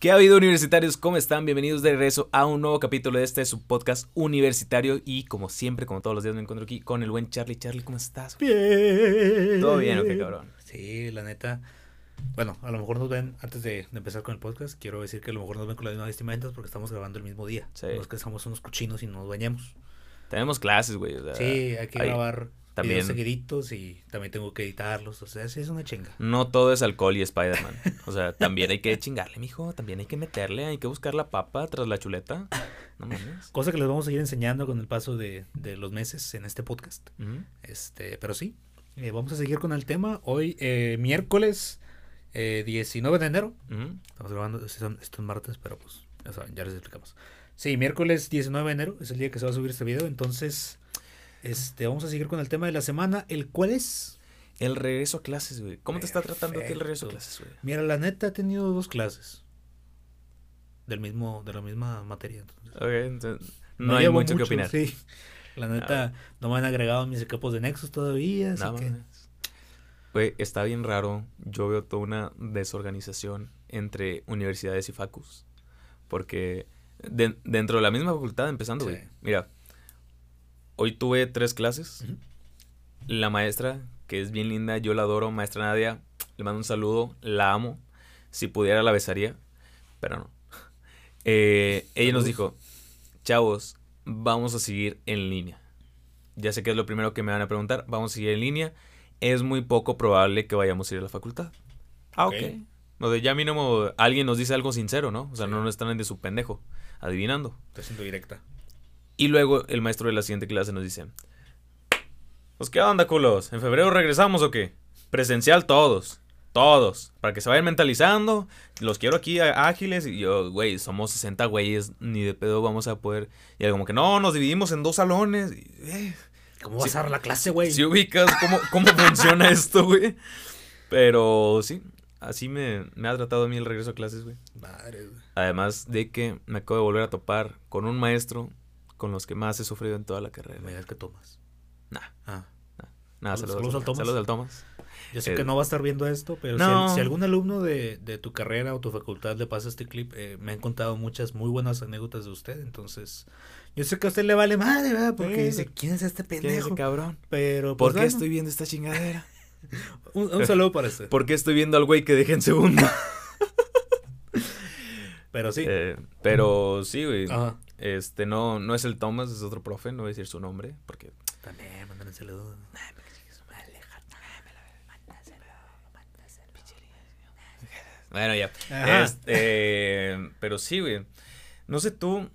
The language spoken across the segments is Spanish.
¿Qué ha habido universitarios? ¿Cómo están? Bienvenidos de regreso a un nuevo capítulo de este su podcast universitario y como siempre, como todos los días me encuentro aquí con el buen Charlie. Charlie, ¿cómo estás? Bien. ¿Todo bien o qué cabrón? Sí, la neta. Bueno, a lo mejor nos ven, antes de, de empezar con el podcast, quiero decir que a lo mejor nos ven con las mismas vestimentas porque estamos grabando el mismo día. Sí. No es que somos unos cochinos y nos bañamos. Tenemos clases, güey. o sea, Sí, hay que hay- grabar también- también seguiditos y también tengo que editarlos. O sea, sí es una chinga. No todo es alcohol y Spider-Man. O sea, también hay que chingarle, mijo. También hay que meterle, hay que buscar la papa tras la chuleta. No mames. Cosa que les vamos a ir enseñando con el paso de, de los meses en este podcast. Este, pero sí, eh, vamos a seguir con el tema. Hoy, eh, miércoles eh, 19 de enero. Estamos grabando, esto es- esto es martes, pero pues ya saben, ya les explicamos. Sí, miércoles 19 de enero es el día que se va a subir este video. Entonces, este, vamos a seguir con el tema de la semana, el cual es. El regreso a clases, güey. ¿Cómo te está tratando a ti el regreso a clases, güey? Mira, la neta he tenido dos clases. Del mismo, de la misma materia. entonces. Ok, entonces, no, hay mucho, que opinar. Sí. La neta, no me han agregado mis equipos de Nexus todavía, así No que. mames. Güey, está bien raro. Yo veo toda una desorganización entre universidades y facus. Porque de- dentro de la misma facultad, empezando, güey. Sí. Mira, hoy tuve tres clases. La maestra, que es bien linda, yo la adoro, maestra Nadia, le mando un saludo, la amo. Si pudiera la besaría, pero no. Eh, ella nos dijo, chavos, vamos a seguir en línea. Ya sé que es lo primero que me van a preguntar, vamos a seguir en línea. Es muy poco probable que vayamos a ir a la facultad. Ah, ok. Ok. O de ya mínimo alguien nos dice algo sincero, ¿no? O sea, Sí. no nos están de su pendejo, adivinando. Estoy siendo directa. Y luego el maestro de la siguiente clase nos dice: Pues qué onda, culos, ¿en febrero regresamos o qué? Presencial todos, todos, para que se vayan mentalizando. Los quiero aquí ágiles. Y yo, güey, somos 60 güeyes, ni de pedo vamos a poder. Y era como que no, nos dividimos en dos salones. Y, eh, ¿Cómo vas a dar la clase, güey? si ubicas cómo, cómo funciona esto, güey. Pero sí, así me, me ha tratado a mí el regreso a clases, güey. Madre, güey. Además de que me acabo de volver a topar con un maestro con los que más he sufrido en toda la carrera. Me que tomas. Nah, Ah. nada, Saludos- saludos, saludos al Tomás. Saludos al Tomás. Yo sé Eh, que no va a estar viendo esto, pero si no. al- si, algún alumno de, de tu carrera o tu facultad le pasa este clip, eh, me han contado muchas muy buenas anécdotas de usted, entonces yo sé que a usted le vale madre, ¿verdad? Porque Eh, dice, ¿quién es este ¿Quién es pendejo? ese cabrón? Pero, ¿Por pues, qué bueno, estoy viendo esta chingadera? un, un saludo para usted. ¿Por qué estoy viendo al güey que dejé en segundo? Pero sí. Eh, pero sí, güey. Ajá. Este, no, no es el Tomás, es otro profe, no voy a decir su nombre, porque... También, mándame un saludo. Bueno, ya. Este, pero sí, güey. No sé tú,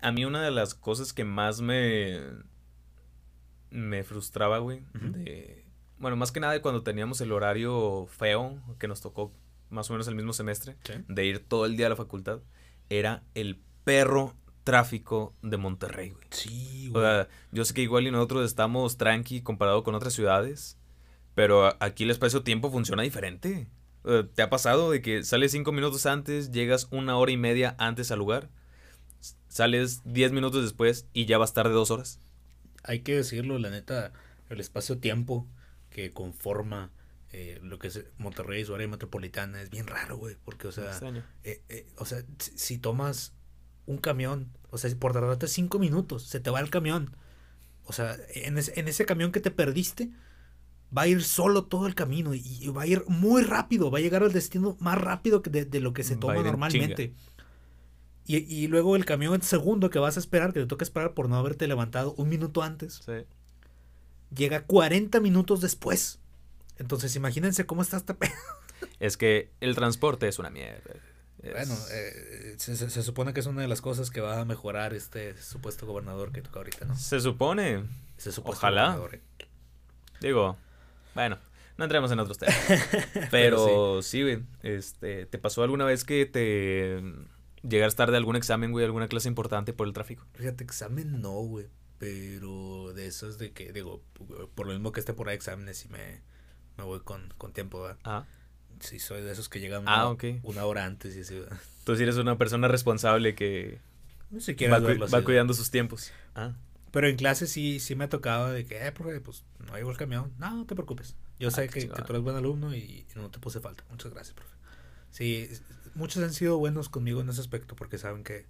a mí una de las cosas que más me me frustraba, güey, de bueno, más que nada de cuando teníamos el horario feo que nos tocó más o menos el mismo semestre Sí. de ir todo el día a la facultad, era el perro tráfico de Monterrey, güey. Sí, O güey. sea, yo sé que igual y nosotros estamos tranqui comparado con otras ciudades, pero aquí el espacio-tiempo funciona diferente. ¿Te ha pasado de que sales cinco minutos antes, llegas una hora y media antes al lugar, sales diez minutos después y ya vas tarde dos horas? Hay que decirlo, la neta, el espacio-tiempo que conforma eh, lo que es Monterrey, su área metropolitana, es bien raro, güey, porque, o sea... Eh, eh, o sea, si tomas un camión, o sea, por tardarte cinco minutos, se te va el camión. O sea, en, ese- en ese camión que te perdiste, va a ir solo todo el camino y, y va a ir muy rápido, va a llegar al destino más rápido que de, de lo que se toma normalmente. Y, y luego el camión segundo que vas a esperar, que te toca esperar por no haberte levantado un minuto antes, Sí. llega 40 minutos después. Entonces, imagínense cómo está esta Es que el transporte es una mierda. Es- Bueno, eh, se, se- se supone que es una de las cosas que va a mejorar este supuesto gobernador que toca ahorita, ¿no? Se supone, Ese supuesto Ojalá. gobernador, eh. digo, bueno, no entremos en otros temas. Pero sí, güey, este, ¿te pasó alguna vez que te llegas tarde a algún examen, güey, alguna clase importante por el tráfico? Fíjate, examen no, güey. Pero de esos de que, digo, por lo mismo que esté por ahí exámenes y me, me voy con, con tiempo, ¿verdad? Ah, Sí, soy de esos que llegan Ah, una, hora antes y así, eres una persona responsable que No sé va, cuidando sus tiempos. Ah, Pero en clase sí, sí me ha tocado de que, eh, profe, pues no llegó el camión. No, no te preocupes. Yo Ah, sé que, que tú eres buen alumno y, y no te puse falta. Muchas gracias, profe. Sí, muchos han sido buenos conmigo en ese aspecto porque saben que,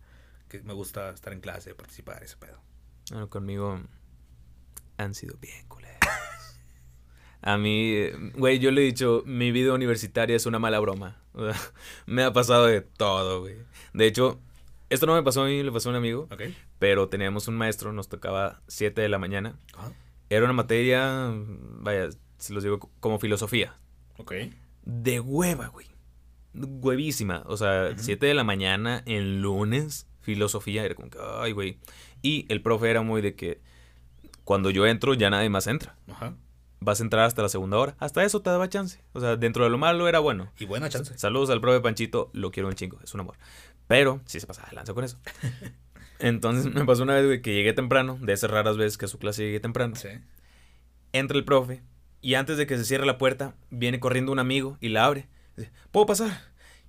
que me gusta estar en clase, participar, ese pedo. Bueno, conmigo han sido bien culeros. A mí, güey, yo le he dicho, mi vida universitaria es una mala broma. Me ha pasado de todo, güey. De hecho, esto no me pasó a mí, le pasó a un amigo. Ok. Pero teníamos un maestro, nos tocaba 7 de la mañana. Ajá. Era una materia, vaya, si los digo como filosofía. Ok. De hueva, güey. Huevísima. O sea, Ujú. 7 de la mañana en lunes, filosofía. Era como que, ay, güey. Y el profe era muy de que cuando yo entro, ya nadie más entra. Ajá. Vas a entrar hasta la segunda hora. Hasta eso te daba chance. O sea, dentro de lo malo era bueno. Y buena chance. Saludos al profe Panchito, lo quiero un chingo, es un amor. Pero sí se pasa de lanza con eso. Entonces me pasó una vez, güey, que llegué temprano, de esas raras veces que a su clase llegué temprano. Sí. Entra el profe y antes de que se cierre la puerta, viene corriendo un amigo y la abre. Dice, ¿puedo pasar?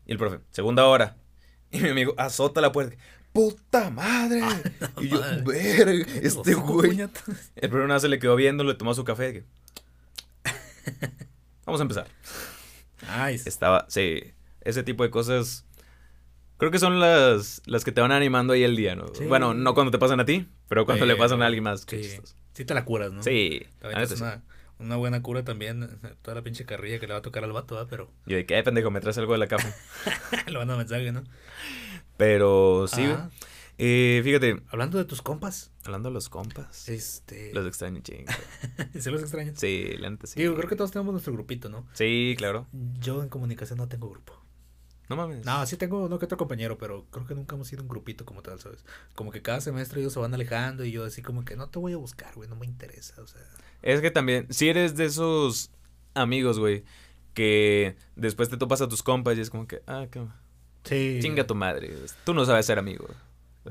Y el profe, segunda hora. Y mi amigo azota la puerta. ¡Puta madre! y yo, madre. verga, este güey. El profe nada se le quedó viendo, le tomó su café. Vamos a empezar. Nice. Estaba, sí, ese tipo de cosas creo que son las, las que te van animando ahí el día, ¿no? Sí. Bueno, no cuando te pasan a ti, pero cuando le pasan a alguien más. Sí. Sí te la curas, ¿no? Sí, una, una buena cura también. eh, Toda la pinche carrilla que le va a tocar al vato, ¿verdad? Pero Yo de qué pendejo, me traes algo de la cama. le van a mensaje, ¿no? Pero sí. Ajá. Eh, fíjate, Hablando de tus compas, hablando de los compas, este. los extraño chingo. ¿Se los extrañas? Sí, la neta sí. Digo, creo que todos tenemos nuestro grupito, ¿no? Sí, claro. Yo en comunicación no tengo grupo. No mames. No, sí tengo uno que otro compañero, pero creo que nunca hemos sido un grupito como tal, ¿sabes? Como que cada semestre ellos se van alejando y yo así como que no te voy a buscar, güey, no me interesa, o sea. Es que también, si eres de esos amigos, güey, que después te topas a tus compas y es como que, ah, qué Sí. chinga tu madre. Tú no sabes ser amigo.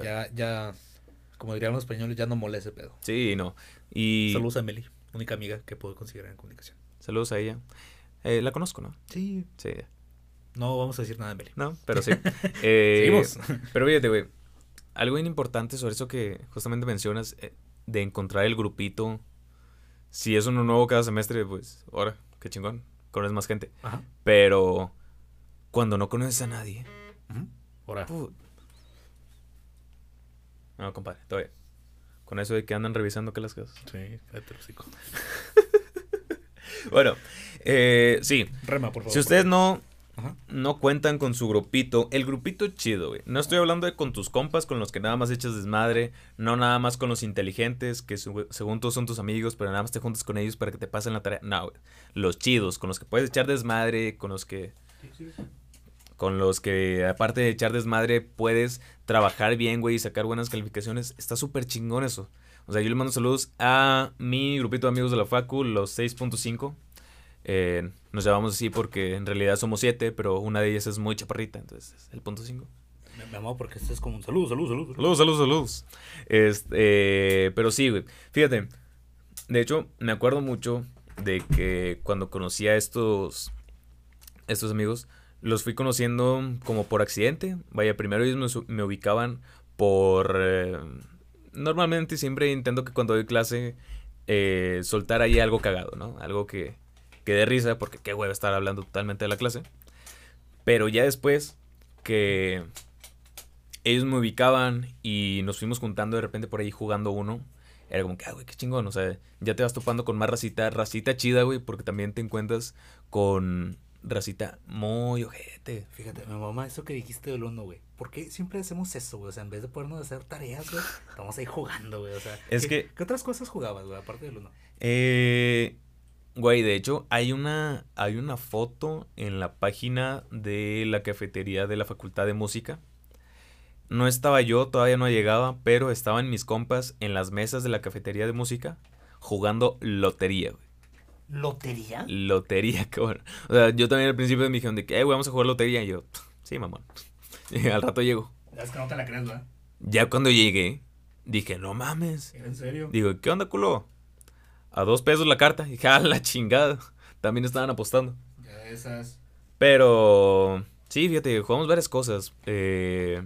Ya, ya, como dirían los españoles, ya no mole ese pedo. Sí, no. Y Saludos a Meli, única amiga que puedo considerar en comunicación. saludos a ella. Eh, la conozco, ¿no? Sí. Sí. No vamos a decir nada de Meli. No, pero sí. Eh, Seguimos. Pero fíjate, güey. Algo bien importante sobre eso que justamente mencionas, eh, de encontrar el grupito. Si es uno nuevo cada semestre, pues, ahora, qué chingón. Conoces más gente. Ajá. Pero cuando no conoces a nadie. Ahora. No, compadre, todavía. Con eso de que andan revisando que las cosas. Sí, cállate. Bueno, eh, sí. Rema, por favor. Si ustedes no, Ajá. no cuentan con su grupito, el grupito chido, güey. No estoy hablando de con tus compas, con los que nada más echas desmadre, no nada más con los inteligentes, que su- según tú son tus amigos, pero nada más te juntas con ellos para que te pasen la tarea. No, güey. Los chidos, con los que puedes echar desmadre, con los que con los que aparte de echar desmadre puedes trabajar bien, güey, y sacar buenas calificaciones. Está súper chingón eso. O sea, yo le mando saludos a mi grupito de amigos de la Facu, los 6.5. Eh, nos llamamos así porque en realidad somos 7, pero una de ellas es muy chaparrita, entonces es el punto 5. Me, me amo porque esto es como un saludo, saludo, saludo. Saludos, saludos, saludos. Este, pero sí, güey. Fíjate, de hecho, me acuerdo mucho de que cuando conocí a estos, estos amigos, los fui conociendo como por accidente. Vaya, primero ellos me, ubicaban por... eh, normalmente siempre intento que cuando doy clase eh, soltar ahí algo cagado, ¿no? Algo que, que dé risa, porque qué hueva estar hablando totalmente de la clase. Pero ya después que ellos me ubicaban y nos fuimos juntando de repente por ahí jugando uno. Era como que, ah, güey, qué chingón. O sea, ya te vas topando con más racita, racita chida, güey, porque también te encuentras con racita muy ojete. Fíjate, mi mamá, eso que dijiste del uno, güey. ¿Por qué siempre hacemos eso, güey? O sea, en vez de podernos hacer tareas, güey, estamos ahí jugando, güey. O sea, Es ¿qué, que- ¿qué otras cosas jugabas, güey, aparte del uno? Eh, güey, de hecho, hay una, hay una foto en la página de la cafetería de la Facultad de Música. No estaba yo, todavía no llegaba, pero estaban mis compas en las mesas de la cafetería de música jugando lotería, güey. ¿Lotería? Lotería, cabrón. O sea, yo también al principio me dijeron de que, eh, güey, vamos a jugar lotería. Y yo, sí, mamón. Y al rato llego. Es que no te la crees, ¿verdad? Ya cuando llegué, dije, no mames. ¿En serio? Digo, ¿qué onda, culo? A dos pesos la carta. Y dije, ah, la chingada. También estaban apostando. Ya esas. Pero, sí, fíjate, jugamos varias cosas. Eh,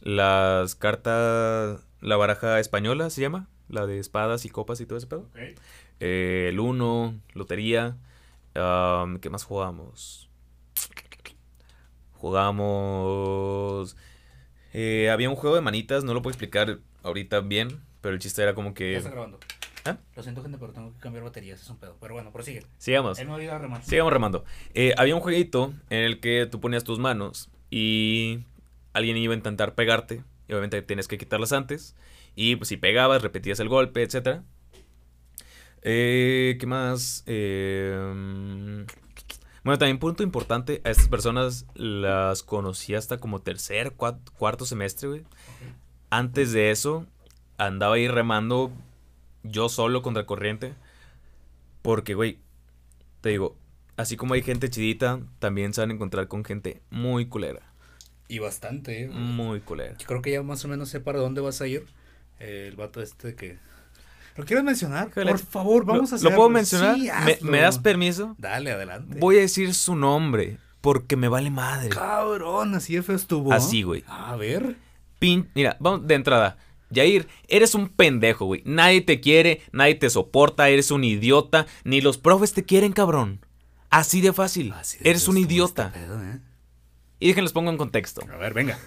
las cartas, la baraja española se llama. La de espadas y copas y todo ese pedo. Ok. Eh, el uno, lotería. am, ¿Qué más jugamos? Jugamos... eh, había un juego de manitas, no lo puedo explicar ahorita bien, pero el chiste era como Ya que... está grabando. ¿Ah? Lo siento, gente, pero tengo que cambiar baterías. Es un pedo. Pero bueno, prosigue. Sigamos. Él me ayuda a remar. Sigamos remando. Eh, había un jueguito en el que tú ponías tus manos y alguien iba a intentar pegarte. Y obviamente tienes que quitarlas antes. Y pues si pegabas, repetías el golpe, etc. Eh, ¿Qué más? Eh, mm, bueno, también punto importante, a estas personas las conocí hasta como tercer, cuarto semestre, güey. Antes de eso, andaba ahí remando yo solo contra corriente. Porque, güey, te digo, así como hay gente chidita, también se van a encontrar con gente muy culera. Y bastante, eh. Muy culera. Yo creo que ya más o menos sé para dónde vas a ir. Eh, el vato este que... ¿Lo quieres mencionar? Híjole, Por favor, vamos ¿Lo, a ¿Lo hacerlo. puedo mencionar? Sí, ¿Me, me das permiso? Dale, adelante. Voy a decir su nombre, porque me vale madre. Cabrón, así de feo estuvo. Así, güey. A ver. Pin, mira, vamos de entrada. Yair, eres un pendejo, güey. Nadie te quiere, nadie te soporta, eres un idiota. Ni los profes te quieren, cabrón. Así de fácil. Así de eres un estuvo idiota. este pedo, ¿eh? Y déjenlos pongo en contexto. A ver, venga.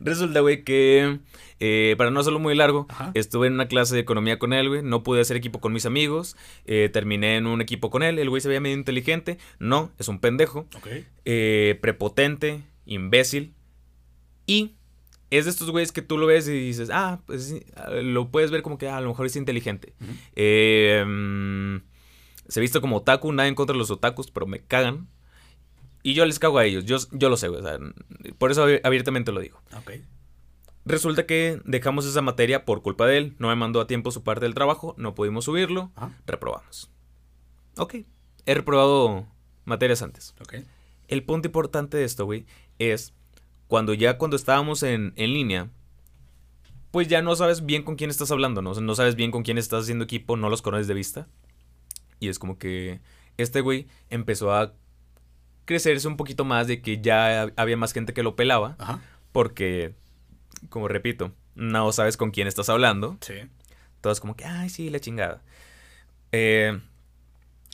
Resulta, güey, que eh, para no hacerlo muy largo, Ajá. estuve en una clase de economía con él, güey. No pude hacer equipo con mis amigos. eh, terminé en un equipo con él. El güey se veía medio inteligente. No, es un pendejo. Ok. eh, prepotente, imbécil. Y es de estos güeyes que tú lo ves y dices, ah, pues ah, lo puedes ver como que ah, a lo mejor es inteligente. Ujú. Eh, mm, se viste como otaku, nada en contra de los otakus, pero me cagan. Y yo les cago a ellos, yo, yo lo sé, güey, o sea, por eso abi- abiertamente lo digo. Ok. Resulta que dejamos esa materia por culpa de él, no me mandó a tiempo su parte del trabajo, no pudimos subirlo, Ajá. reprobamos. Ok, he reprobado materias antes. Ok. El punto importante de esto, güey, es cuando ya cuando estábamos en, en línea, pues ya no sabes bien con quién estás hablando, ¿no? O sea, no sabes bien con quién estás haciendo equipo, no los conoces de vista. Y es como que este güey empezó a crecerse un poquito más de que ya había más gente que lo pelaba, Ajá. porque, como repito, no sabes con quién estás hablando. Sí. Todos como que, ay, sí, la chingada. Eh,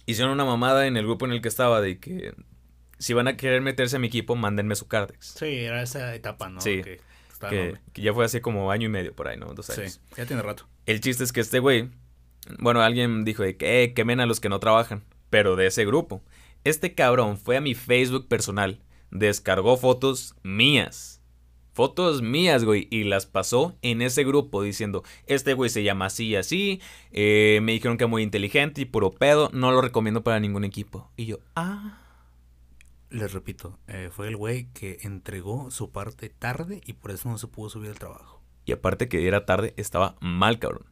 hicieron una mamada en el grupo en el que estaba de que si van a querer meterse a mi equipo, mándenme su Cardex. Sí, era esa etapa, ¿no? Sí. Que ya fue hace como año y medio por ahí, ¿no? Dos años. Sí, ya tiene rato. El chiste es que este güey, bueno, alguien dijo de que eh, quemen a los que no trabajan, pero de ese grupo. Este cabrón fue a mi Facebook personal, descargó fotos mías. Fotos mías, güey, y las pasó en ese grupo diciendo, este güey se llama así y así, eh, me dijeron que es muy inteligente y puro pedo, no lo recomiendo para ningún equipo. Y yo, ah, Les repito, eh, fue el güey que entregó su parte tarde y por eso no se pudo subir al trabajo. y aparte que era tarde, estaba mal, cabrón.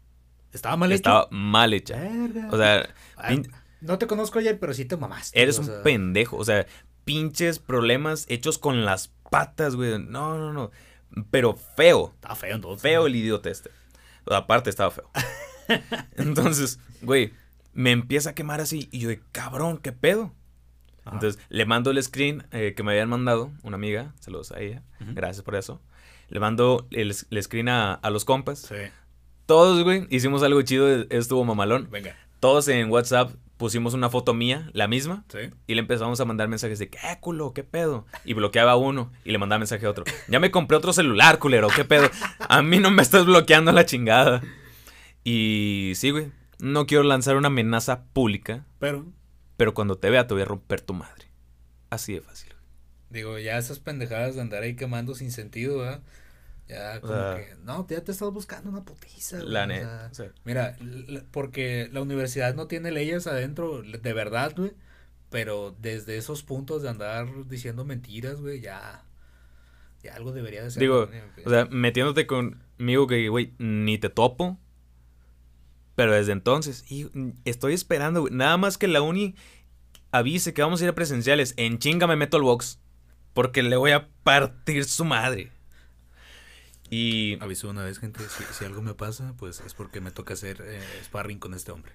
¿Estaba mal hecho? Estaba mal hecha. Verga. O sea, Ah, pin- no te conozco ayer, pero sí te mamaste. Eres o un pendejo. O sea, pinches problemas hechos con las patas, güey. No, no, no. Pero feo. Estaba feo entonces. Feo el idiota este. Aparte estaba feo. Entonces, güey, me empieza a quemar así. Y yo de, cabrón, ¿qué pedo? Ajá. Entonces, le mando el screen eh, que me habían mandado, una amiga, saludos a ella, gracias por eso. Le mando el, el screen a, a los compas. Sí. Todos, güey, hicimos algo chido, estuvo mamalón. Venga. Todos en WhatsApp pusimos una foto mía, la misma, Sí. y le empezamos a mandar mensajes de, ¿qué culo? ¿Qué pedo? Y bloqueaba a uno y le mandaba mensaje a otro. Ya me compré otro celular, culero, ¿qué pedo? A mí no me estás bloqueando la chingada. Y sí, güey, no quiero lanzar una amenaza pública, Pero, pero cuando te vea te voy a romper tu madre. Así de fácil. digo, ya esas pendejadas de andar ahí quemando sin sentido, ¿verdad? Ya como sea, que, no, ya te estás buscando una putiza. güey, La neta. sea, o sea, Mira, porque la universidad no tiene leyes adentro, de verdad, güey. Pero desde esos puntos de andar diciendo mentiras, güey, ya. Ya algo debería de ser. Digo, o sea, metiéndote conmigo que, güey, ni te topo. Pero desde entonces, y, mm, estoy esperando, güey. Nada más que la uni avise que vamos a ir a presenciales. En chinga me meto al box. Porque le voy a partir su madre. Y. Aviso una vez, gente, si, si algo me pasa, pues es porque me toca hacer eh, sparring con este hombre.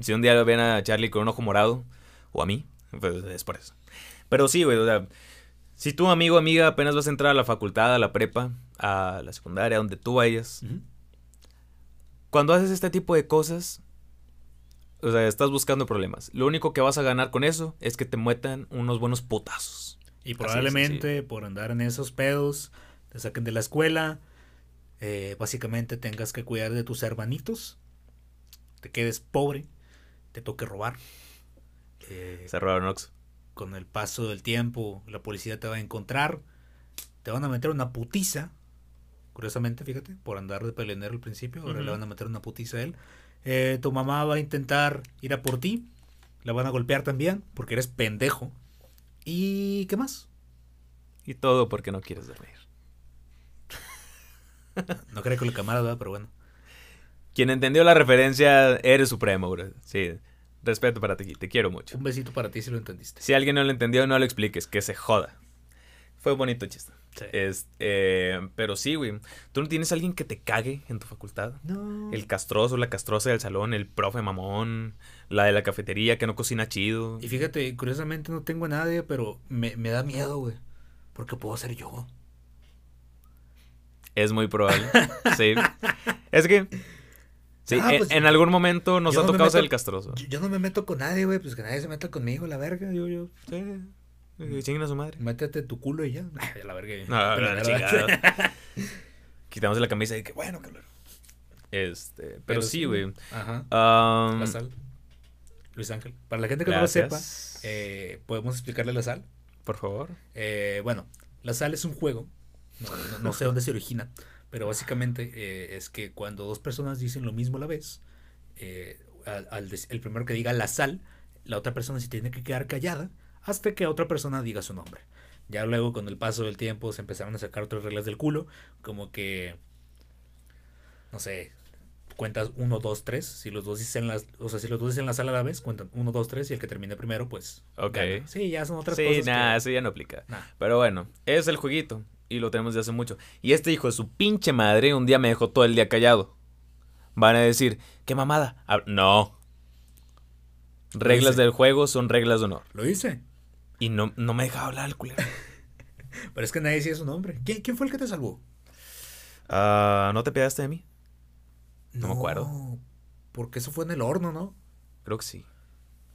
Si un día ven a Charlie con un ojo morado, o a mí, pues es por eso. Pero sí, güey, o sea, si tú, amigo, amiga, apenas vas a entrar a la facultad, a la prepa, a la secundaria, donde tú vayas, cuando haces este tipo de cosas, o sea, estás buscando problemas. Lo único que vas a ganar con eso es que te muetan unos buenos putazos. Y probablemente por andar en esos pedos te saquen de la escuela. Eh, básicamente tengas que cuidar de tus hermanitos. Te quedes pobre. Te toque robar. eh, Se robaron Ox. con el paso del tiempo, la policía te va a encontrar. Te van a meter una putiza. Curiosamente, fíjate, por andar de peleonero al principio. Ahora le van a meter una putiza a él. Eh, tu mamá va a intentar ir a por ti. La van a golpear también porque eres pendejo. ¿Y qué más? Y todo porque no quieres dormir. No creo que lo camarada, ¿verdad? pero bueno. Quien entendió la referencia, eres supremo, bro. Sí, respeto para ti, te quiero mucho. Un besito para ti si lo entendiste. Si alguien no lo entendió, no lo expliques, que se joda. Fue bonito chiste. Es, eh, pero sí, güey. ¿Tú no tienes alguien que te cague en tu facultad? No. El castroso, la castrosa del salón, el profe mamón, la de la cafetería que no cocina chido. Y fíjate, curiosamente no tengo a nadie, pero me, me da miedo, güey. Porque puedo ser yo. Es muy probable. sí. Es que. Sí, Ah, en, pues, en algún momento nos ha no tocado ser el castroso. Yo, yo no me meto con nadie, güey. Pues que nadie se meta conmigo, la verga. Yo, yo. Sí. Chinguen a su madre. Métete tu culo y ya. Ay, la verga. No, no, la chingada. Quitamos la camisa y que bueno, calor. Este, pero, sí, güey. Ajá. La sal. Luis Ángel. Para la gente que gracias. no lo sepa, eh, podemos explicarle la sal. Por favor. Eh, bueno, la sal es un juego. No, no- no sé dónde se origina. Pero básicamente eh, es que cuando dos personas dicen lo mismo a la vez, eh, al, el primero que diga la sal, la otra persona se tiene que quedar callada hasta que otra persona diga su nombre. Ya luego con el paso del tiempo se empezaron a sacar otras reglas del culo, como que, no sé, cuentas 1, 2, 3, si los dos dicen las, o sea, si los dos dicen la sal a la vez, cuentan 1, 2, 3 y el que termine primero, pues... Ok. gana. Sí, ya son otras Sí, cosas. nada, que- eso ya no aplica. Nah. Pero bueno, es el jueguito. Y lo tenemos de hace mucho. Y este hijo de su pinche madre un día me dejó todo el día callado. Van a decir, qué mamada. No. Reglas del juego son reglas de honor. Lo hice. Y no, no me dejaba hablar el culero. Pero es que nadie decía su nombre. ¿Quién, quién fue el que te salvó? Ah, ¿No te pidaste de mí? No me acuerdo. Porque eso fue en el horno, ¿no? Creo que sí.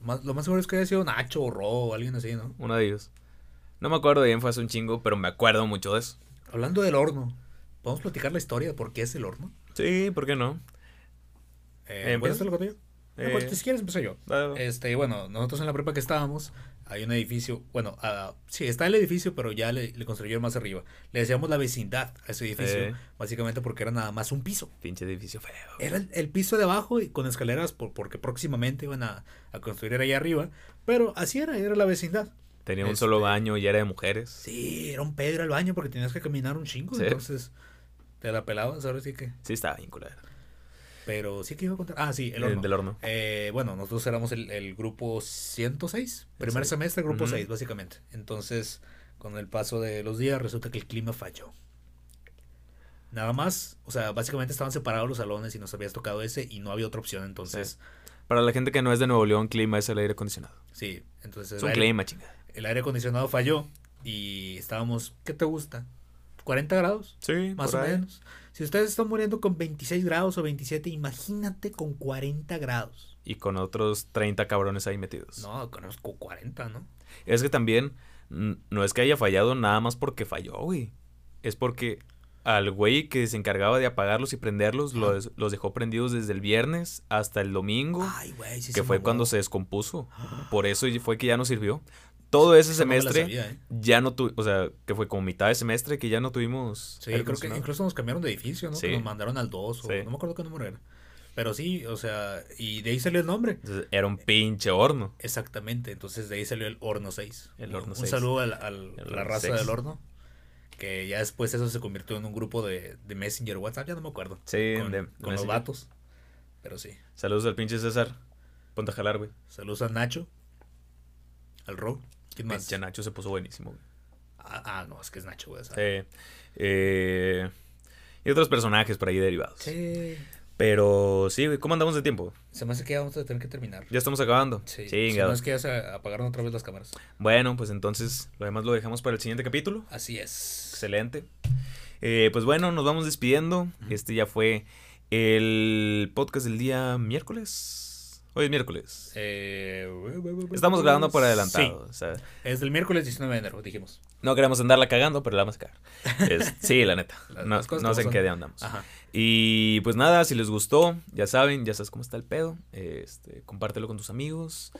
Más- lo más seguro es que haya sido Nacho o Ro o alguien así, ¿no? Uno de ellos. No me acuerdo bien, fue hace un chingo, pero me acuerdo mucho de eso. Hablando del horno, ¿podemos platicar la historia de por qué es el horno? Sí, ¿por qué no? Eh. ¿Puedes hacerlo contigo? Eh, pues, si quieres, empiezo yo. Este, bueno, nosotros en la prepa que estábamos, hay un edificio, bueno, ah, sí, está el edificio, pero ya le, le construyeron más arriba. Le decíamos la vecindad a ese edificio, Eh. básicamente porque era nada más un piso. Pinche edificio feo. Era el, el piso de abajo y con escaleras por, porque próximamente iban a, a construir ahí arriba, pero así era, era la vecindad. Tenía un Este- solo baño y era de mujeres. Sí, era un pedro al baño porque tenías que caminar un chingo, Sí. entonces te la pelabas, ahora sí que. Sí, estaba bien culero. Pero sí que iba a contar. Ah, sí, el horno. del horno. Eh, bueno, nosotros éramos el, el grupo 106, primer Sí. semestre, grupo Ujú. 6, básicamente. Entonces, con el paso de los días, resulta que el clima falló. Nada más, o sea, básicamente estaban separados los salones y nos habías tocado ese y no había otra opción. Entonces, Para la gente que no es de Nuevo León, clima es el aire acondicionado. sí, entonces Es el un clima, chingada. El aire acondicionado falló y estábamos, ¿qué te gusta? ¿40 grados? Sí, Más por o ahí. menos. Si ustedes están muriendo con 26 grados o 27, imagínate con 40 grados. Y con otros 30 cabrones ahí metidos. No, conozco 40, ¿no? Es que también no es que haya fallado nada más porque falló, güey. Es porque al güey que se encargaba de apagarlos y prenderlos los, los dejó prendidos desde el viernes hasta el domingo, Ay, güey, sí que fue cuando se descompuso. Por eso fue que ya no sirvió. Todo ese no semestre sabía, ¿eh? ya no tuvimos, o sea, que fue como mitad de semestre que ya no tuvimos. Sí, creo que incluso nos cambiaron de edificio, ¿no? Sí. Que nos mandaron al 2 o Sí. no me acuerdo qué número era. Pero sí, o sea, y de ahí salió el nombre. Entonces, era un pinche horno. Exactamente, entonces de ahí salió el Horno 6. El Un- Horno un 6. saludo al- a la raza 6. del horno. Que ya después eso se convirtió en un grupo de, de Messenger WhatsApp, ya no me acuerdo. Sí, con, de- de con los vatos. Pero sí. Saludos al pinche César. Ponte a jalar, güey. Saludos a Nacho. Al Ro. ¿Quién más? Pinche Nacho se puso buenísimo, güey. Ah, ah, no, es que es Nacho, güey. Sí. Eh, y otros personajes por ahí derivados. Sí. Pero sí, güey, ¿cómo andamos de tiempo? Se me hace que ya vamos a tener que terminar. Ya estamos acabando. Sí. Si no es que ya se apagaron otra vez las cámaras. Bueno, pues entonces lo demás lo dejamos para el siguiente capítulo. Así es. Excelente. Eh, pues bueno, nos vamos despidiendo. Este ya fue el podcast del día miércoles. Hoy es miércoles. Eh, Estamos grabando por sí. adelantado. o sea, Es del miércoles 19 de enero, dijimos. no queremos andarla cagando, pero la vamos a cagar. Es- sí, la neta. Las- No, las sé en son. qué día andamos. Ajá. Y pues nada, si les gustó, ya saben, ya sabes cómo está el pedo. Este, compártelo con tus amigos.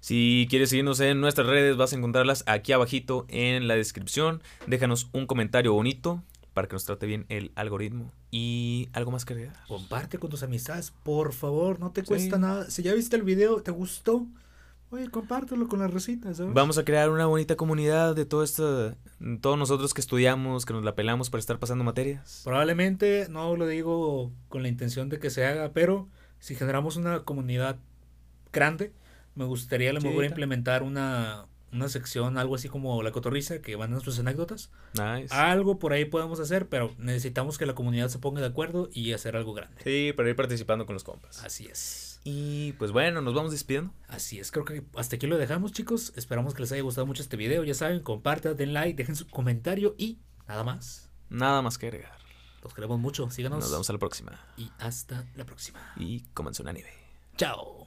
Si quieres seguirnos en nuestras redes, vas a encontrarlas aquí abajito en la descripción. Déjanos un comentario bonito para que nos trate bien el algoritmo. Y algo más que agregar. Comparte con tus amistades, por favor, no te Sí. cuesta nada. Si ya viste el video, te gustó, oye, compártelo con las recitas, ¿sabes? Vamos a crear una bonita comunidad de todo esto, todos nosotros que estudiamos, que nos la pelamos para estar pasando materias. Probablemente no lo digo con la intención de que se haga, pero si generamos una comunidad grande, me gustaría a lo mejor implementar una, una sección, algo así como la cotorriza, que van a sus anécdotas. Nice. Algo por ahí podemos hacer, pero necesitamos que la comunidad se ponga de acuerdo y hacer algo grande. Sí, para ir participando con los compas. Así es. Y pues bueno, nos vamos despidiendo. Así es, creo que hasta aquí lo dejamos, chicos. Esperamos que les haya gustado mucho este video. Ya saben, compartan, den like, dejen su comentario y nada más. Nada más que agregar. Los queremos mucho. Síganos. Nos vemos a la próxima. Y hasta la próxima. Y comenzó una nieve. Chao.